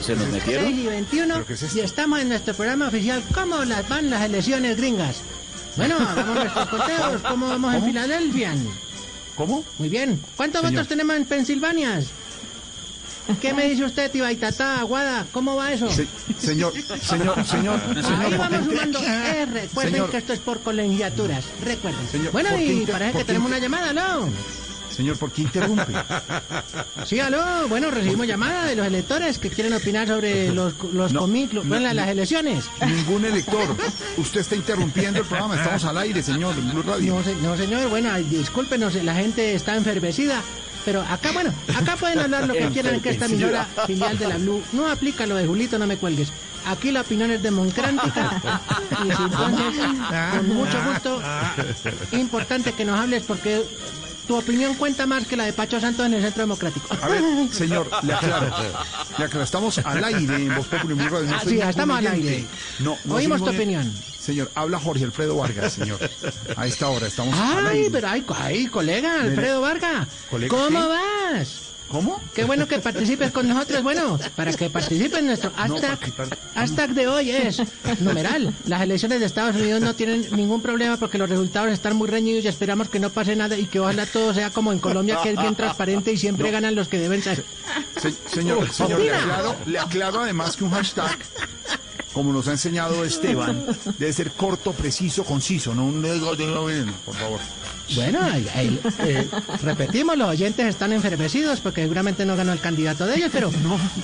¿Se nos metieron? 3 y 21 ¿Pero qué es esto? y estamos en nuestro programa oficial ¿Cómo las van las elecciones gringas? Bueno, hagamos nuestros conteos. ¿Cómo vamos en Filadelfia? ¿Cómo? Muy bien. ¿Cuántos Señor. votos tenemos en Pensilvania? ¿Qué me dice usted, Tibaitatá, Aguada? ¿Cómo va eso? Se- señor, señor, señor, Ahí vamos ¿por qué- sumando. Eh, recuerden Señor. que esto es por colegiaturas. Recuerden. Señor, bueno, ¿por qué y parece que tenemos una llamada, ¿no? Señor, ¿por qué interrumpe? Sí, aló. Bueno, recibimos llamada de los electores que quieren opinar sobre los, los No, comi- lo- no, las elecciones. Ningún elector. Usted está interrumpiendo el programa. Estamos al aire, señor, en Blue Radio. No, se- no, señor, bueno, discúlpenos, la gente está enfervecida. Pero acá, bueno, acá pueden hablar lo que quieran, que esta emisora filial de la Blue no aplica lo de Julito, no me cuelgues. Aquí la opinión es democrática. Y si entonces, con mucho gusto, importante que nos hables porque tu opinión cuenta más que la de Pacho Santos en el Centro Democrático. A ver, señor, le aclaro. Le aclaro, estamos al aire en Voz Populi. No Ah, estamos al aire. No, no Oímos tu opinión. Señor, habla Jorge Alfredo Vargas, señor. A esta hora estamos al Ay, aire. pero ay, co- ay, colega Alfredo Vargas, ¿Colega ¿cómo qué? vas? ¿Cómo? Qué bueno que participes con nosotros. Bueno, para que participes en nuestro hashtag, hashtag de hoy es numeral. Las elecciones de Estados Unidos no tienen ningún problema porque los resultados están muy reñidos y esperamos que no pase nada y que ojalá todo sea como en Colombia, que es bien transparente y siempre ganan los que deben ser. Se- señor, señor, le aclaro, le aclaro además que un hashtag, como nos ha enseñado Esteban, debe ser corto, preciso, conciso, no un... Por favor. Bueno, ay, eh, repetimos, los oyentes están enfervecidos porque seguramente no ganó el candidato de ellos, pero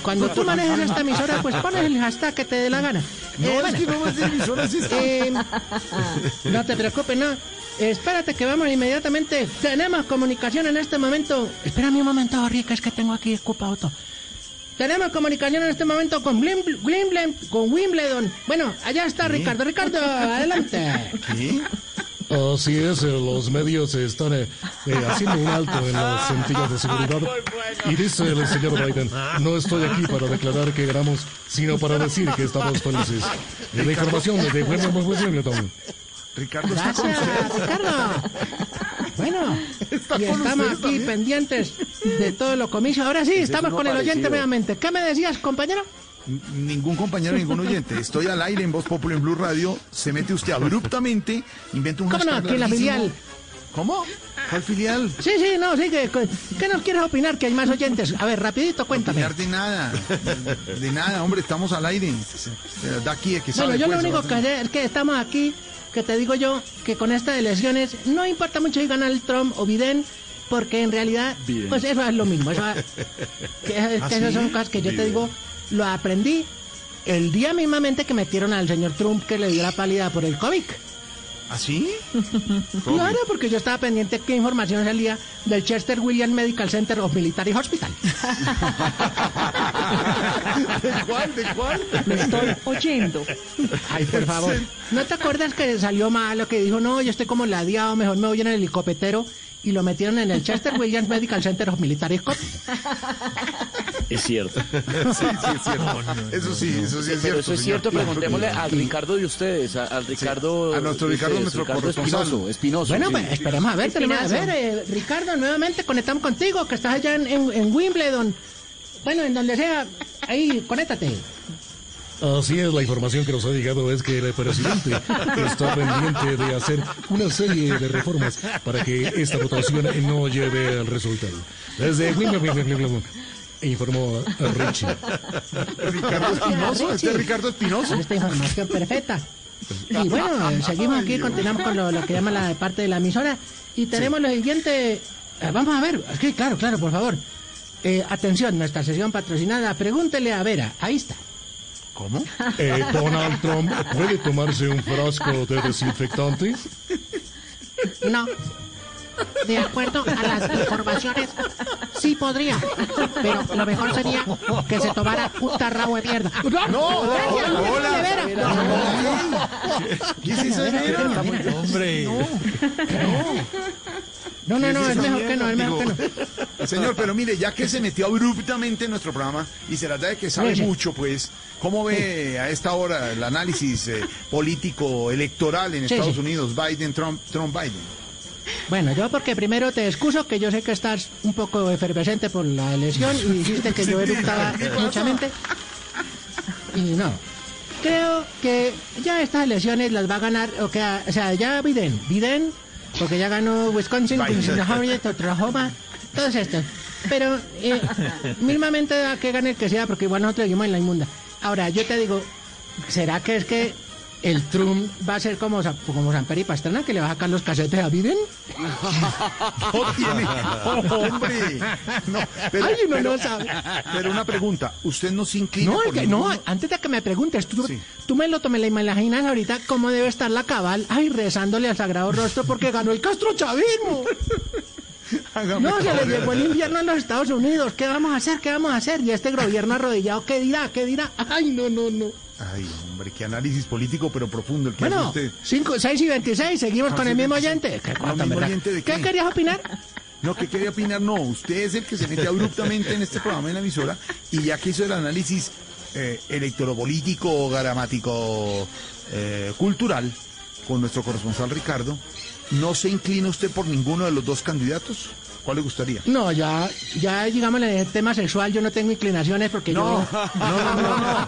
cuando tú manejas esta emisora, pues pones el hashtag que te dé la gana. Eh, No, es bueno. que no es de emisoras esta. Eh, no te preocupes, no. Espérate que vamos inmediatamente. Tenemos comunicación en este momento. Espérame un momento, Rica, es que tengo aquí ocupado todo. Tenemos comunicación en este momento con Wimbledon, con Wimbledon. Bueno, allá está Ricardo. Ricardo, adelante. ¿Qué? Así es, eh, los medios están eh, eh, haciendo un alto en las centellas de seguridad. Y dice el señor Biden, no estoy aquí para declarar que ganamos, sino para decir que estamos felices. Eh, La información de Wimbledon. Ricardo está con Gracias, usted. Ricardo. Bueno, Está y estamos aquí también. pendientes de todo lo comicio. Ahora sí, estamos con el oyente nuevamente. ¿Qué me decías, compañero? Ningún compañero, ningún oyente. Estoy al aire en Voz Populi en Blue Radio. Se mete usted abruptamente, inventa un ¿Cómo no? Aquí en la filial. ¿Cómo? ¿Cuál filial? Sí, sí, no, sí, que, ¿qué nos quieres opinar? Que hay más oyentes. A ver, rapidito, cuéntame. Opinar de nada. De nada, hombre, estamos al aire. De aquí, que sabe. Bueno, yo lo pues, único que es que estamos aquí, que te digo yo, que con estas elecciones no importa mucho si gana el Trump o Biden, porque en realidad, Biden. pues eso es lo mismo. Eso, que, ¿Ah, que esas son cosas que yo te digo, lo aprendí el día mismamente que metieron al señor Trump que le dio la pálida por el COVID. ¿Ah, sí? Claro, porque yo estaba pendiente qué información salía del Chester Williams Medical Center of Military Hospital. ¿De cuál? ¿De cuál? Lo estoy oyendo. Ay, por favor. ¿No te acuerdas que salió malo, que dijo, no, yo estoy como ladeado, mejor me voy en el helicóptero? Y lo metieron en el Chester Williams Medical Center of Military Hospital. Es cierto. Sí, sí, es cierto. Eso sí, eso sí es cierto. Eso es señor. cierto, preguntémosle al Ricardo de ustedes, a- al Ricardo... a nuestro Ricardo, ustedes, nuestro Ricardo Espinoso. Bueno, sí. pues esperemos a ver, tenemos a ver, eh, Ricardo, nuevamente conectamos contigo, que estás allá en, en- en Wimbledon. Bueno, en donde sea, ahí, conéctate. Así es, la información que nos ha llegado es que el presidente está pendiente de hacer una serie de reformas para que esta votación no lleve al resultado. Desde informó a Richie. Ricardo Espinoso, este es Ricardo Espinoso. esta información perfecta. Y bueno, seguimos aquí, continuamos con lo, lo que llama la parte de la emisora. Y tenemos lo siguiente. eh, vamos a ver, sí, claro, claro, por favor. Eh, atención, nuestra sesión patrocinada. Pregúntele a Vera. Ahí está. ¿Cómo? Eh, Donald Trump puede tomarse un frasco de desinfectante. No. De acuerdo a las informaciones, sí podría. Pero lo mejor sería que se tomara un tarrao de mierda. No, hola. de Vera. ¿Qué es eso de Vera? Hombre, No, no, no, ¿Qué es esa mejor que no, es mejor que no. Señor, pero mire, ya que se metió abruptamente en nuestro programa y se trata de que sabe mucho, pues, ¿cómo ve a esta hora el análisis eh, político electoral en Sí, Estados sí. Unidos, Biden, Trump, Trump, Biden? Bueno, yo porque primero te excuso que yo sé que estás un poco efervescente por la elección y dijiste que yo eructaba muchamente. y no. Creo que ya estas elecciones las va a ganar, o, que, o sea, ya Biden, Biden, porque ya ganó Wisconsin, Biden. Oklahoma, todos estos. Pero eh, mismamente da que gane el que sea, porque igual nosotros seguimos en la inmunda. Ahora, yo te digo, ¿será que es que el Trump va a ser como, como Samper y Pastrana, que le va a sacar los casetes a Biden? No tiene. Oh, hombre. No, pero, Ay, uno pero- no sabe. pero una pregunta. ¿Usted no se inclina No, por que- no, antes de que me preguntes, tú, Sí. tú me lo me la imaginas ahorita cómo debe estar la cabal, ay, rezándole al sagrado rostro porque ganó el Castro Chavismo. Hágame No, se le llegó el invierno en los Estados Unidos. ¿Qué vamos a hacer? ¿Qué vamos a hacer? Y este gobierno arrodillado, ¿qué dirá? ¿Qué dirá? Ay, no, no, no. Ay, hombre, qué análisis político, pero profundo el que hace Bueno, usted. 5, 6 y 26, seguimos Ah, con sí, el mismo 26. oyente. ¿Qué, ¿Lo cuánto, mismo oyente de ¿Qué qué? querías opinar? No, ¿qué quería opinar? No, usted es el que se mete abruptamente en este programa en la emisora y ya que hizo el análisis eh, electoropolítico, gramático, eh, cultural con nuestro corresponsal Ricardo, ¿no se inclina usted por ninguno de los dos candidatos? ¿Cuál le gustaría? No, ya, ya, digamos, en el tema sexual yo no tengo inclinaciones porque No, yo... no, no, no, no.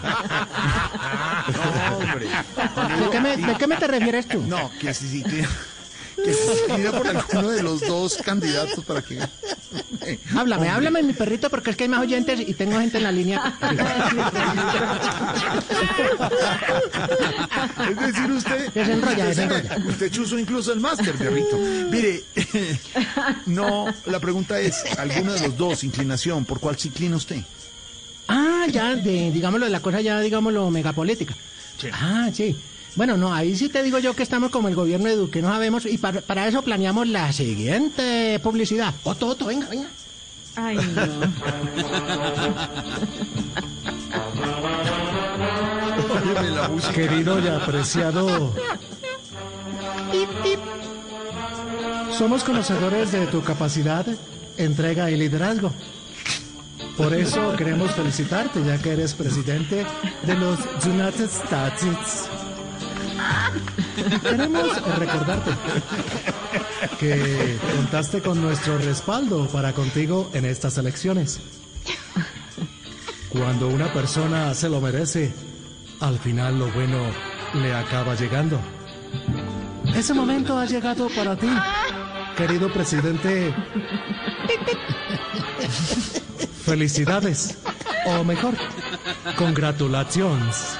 No, hombre. ¿De qué, me, ¿De qué me te refieres tú? No, que si que se inclina por alguno de los dos candidatos para que... Háblame, háblame mi perrito porque es que hay más oyentes y tengo gente en la línea. Es decir, usted... Desenrolla, desenrolla. usted chuzo incluso el máster, perrito. Mire, no, la pregunta es, ¿alguno de los dos, inclinación, por cuál se inclina usted? Ah, ya, de, digámoslo, la cosa ya, digámoslo, megapolítica. Ah, sí. Bueno, no, ahí sí te digo yo que estamos como el gobierno de Duque, no sabemos, y para, para eso planeamos la siguiente publicidad. Otto, Otto, venga, venga. Ay, no. Óyeme la música. Querido y apreciado, somos conocedores de tu capacidad, entrega y liderazgo. Por eso queremos felicitarte, ya que eres presidente de los United States. Queremos recordarte que contaste con nuestro respaldo para contigo en estas elecciones. Cuando una persona se lo merece, al final lo bueno le acaba llegando. Ese momento ha llegado para ti, querido presidente. Felicidades, o mejor, congratulations.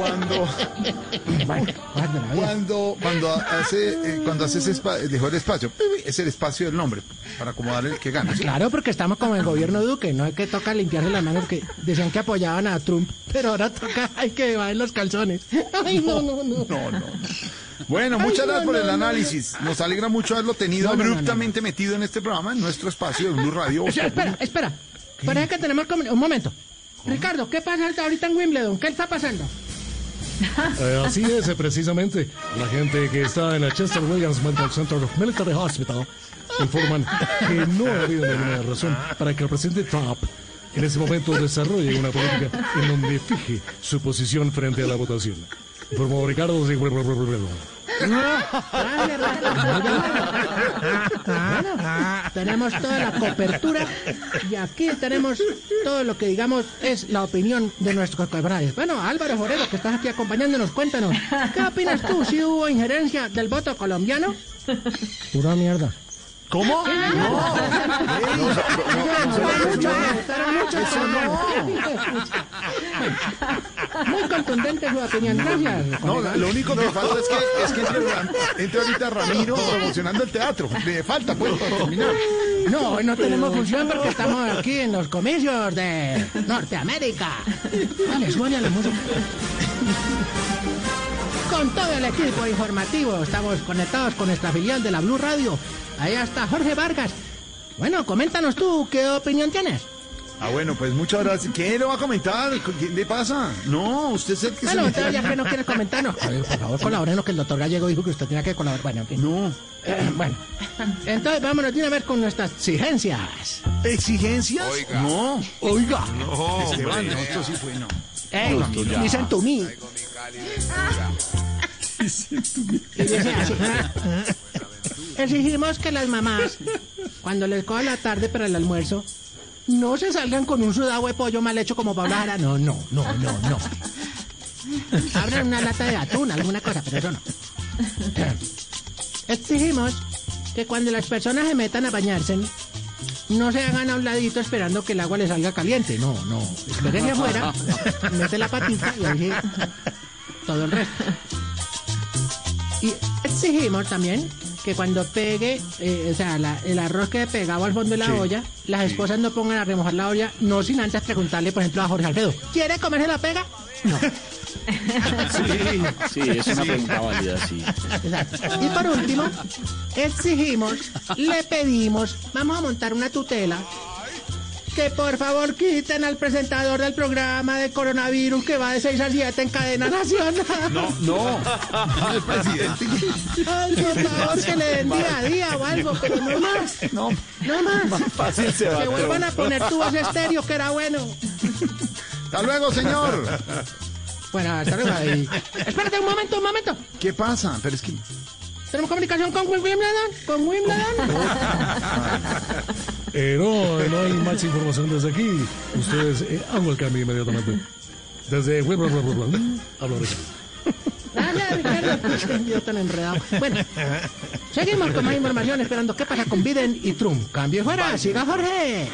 Cuando, Bueno, cuando, cuando hace, eh, cuando hace ese espacio, dejó el espacio, es el espacio del nombre, para acomodar el que gana. ¿sí? Claro, porque estamos como el gobierno Duque, no es que toca limpiarse las manos, que decían que apoyaban a Trump, pero ahora toca, hay que llevar los calzones. Ay, no, no, no. No, no. Bueno, muchas Ay, no, gracias por el análisis. Nos alegra mucho haberlo tenido No, no, abruptamente metido en este programa, en nuestro espacio de Blue Radio. O sea, espera, espera. Parece que tenemos un momento. Ricardo, ¿qué pasa ahorita en Wimbledon? ¿Qué está pasando? Eh, así es, eh, precisamente. La gente que está en el Chester Williams Medical Center of Military Hospital informan que no ha habido ninguna razón para que el presidente Trump en ese momento desarrolle una política en donde fije su posición frente a la votación. Informó Ricardo. Bueno, tenemos toda la cobertura y aquí tenemos todo lo que digamos es la opinión de nuestros camaradas. Bueno, Álvaro Forero, que estás aquí acompañándonos, cuéntanos, ¿qué opinas tú? ¿Si hubo injerencia del voto colombiano? Pura mierda. ¿Cómo? No. Muy contundente su opinión, gracias. No, lo único que falta es que, es que entre, ahorita Ramiro promocionando el teatro. Le falta, pues, para terminar. No, hoy no tenemos función porque estamos aquí en los comicios de Norteamérica. Dale, suena la música. Con todo el equipo informativo estamos conectados con nuestra filial de la Blue Radio. Ahí está Jorge Vargas. Bueno, coméntanos tú, ¿qué opinión tienes? Ah, bueno, pues muchas gracias. ¿Qué le va a comentar? ¿Qué le pasa? No, usted es el que Bueno, se entonces ya que no quieres comentarnos, a ver, por favor, colaborenos que el doctor Gallego dijo que usted tenía que colaborar. Bueno, en fin. No. Eh, bueno, entonces vámonos de una vez con nuestras exigencias. ¿Exigencias? No. Oiga, Esteban, no, esto sí fue, no. Ey, dicen to me. Y dice así. Exigimos que las mamás, cuando les coja la tarde para el almuerzo, No se salgan con un sudado pollo mal hecho como Paula Jara. No, no, no, no, no. Abran una lata de atún, alguna cosa, pero eso no. Exigimos que cuando las personas se metan a bañarse, no se hagan a un ladito esperando que el agua les salga caliente. No, no. Espérense afuera, mete la patita y todo el resto. Y exigimos también que cuando pegue, eh, o sea, la- el arroz que pegado al fondo de la Sí. olla, las esposas no pongan a remojar la olla, no sin antes preguntarle, por ejemplo, a Jorge Alfredo, ¿quiere comerse la pega? No. Sí, es una pregunta válida, sí. Exacto. Y por último, exigimos, le pedimos, vamos a montar una tutela, que por favor quiten al presentador del programa de coronavirus que va de 6 a 7 en cadena nacional. No, no. El presidente. Ay, por favor, que le den día a día o algo, pero no más, No. no más. Fácil se va. Que vuelvan a poner tu voz estéreo, que era bueno. Hasta luego, señor. Bueno, hasta luego ahí. Espérate un momento, un momento. ¿Qué pasa? Pero es que. Tenemos comunicación con Wimbledon, con Wimbledon. Eh, no, no hay más información desde aquí. Ustedes eh, hago el cambio inmediatamente. Desde... Hablo Ricardo. Gracias, Ricardo. Yo tan enredado. Bueno, seguimos con más información esperando qué pasa con Biden y Trump. Cambio fuera, siga Jorge.